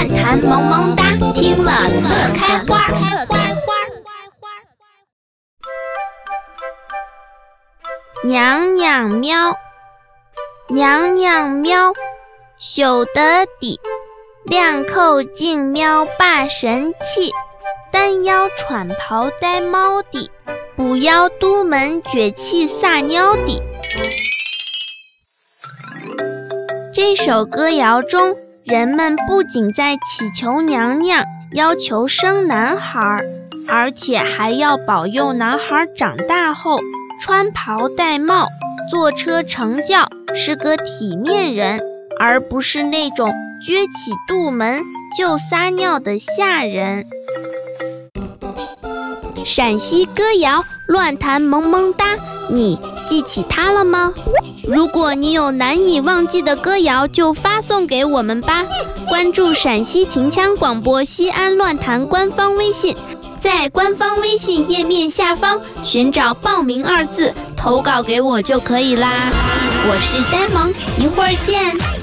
乱弹萌萌哒，听了乐开花。娘娘喵，娘娘喵，朽得底，亮扣进喵霸神器，单腰喘袍呆猫底，补腰都门崛气撒尿底。这首歌谣中，人们不仅在祈求娘娘要求生男孩，而且还要保佑男孩长大后穿袍戴帽、坐车乘轿，是个体面人，而不是那种撅起肚门就撒尿的下人。陕西歌谣乱弹萌萌哒，你记起它了吗？如果你有难以忘记的歌谣，就发送给我们吧。关注陕西秦腔广播西安乱弹官方微信，在官方微信页面下方寻找“报名”二字，投稿给我就可以啦。我是呆萌，一会儿见。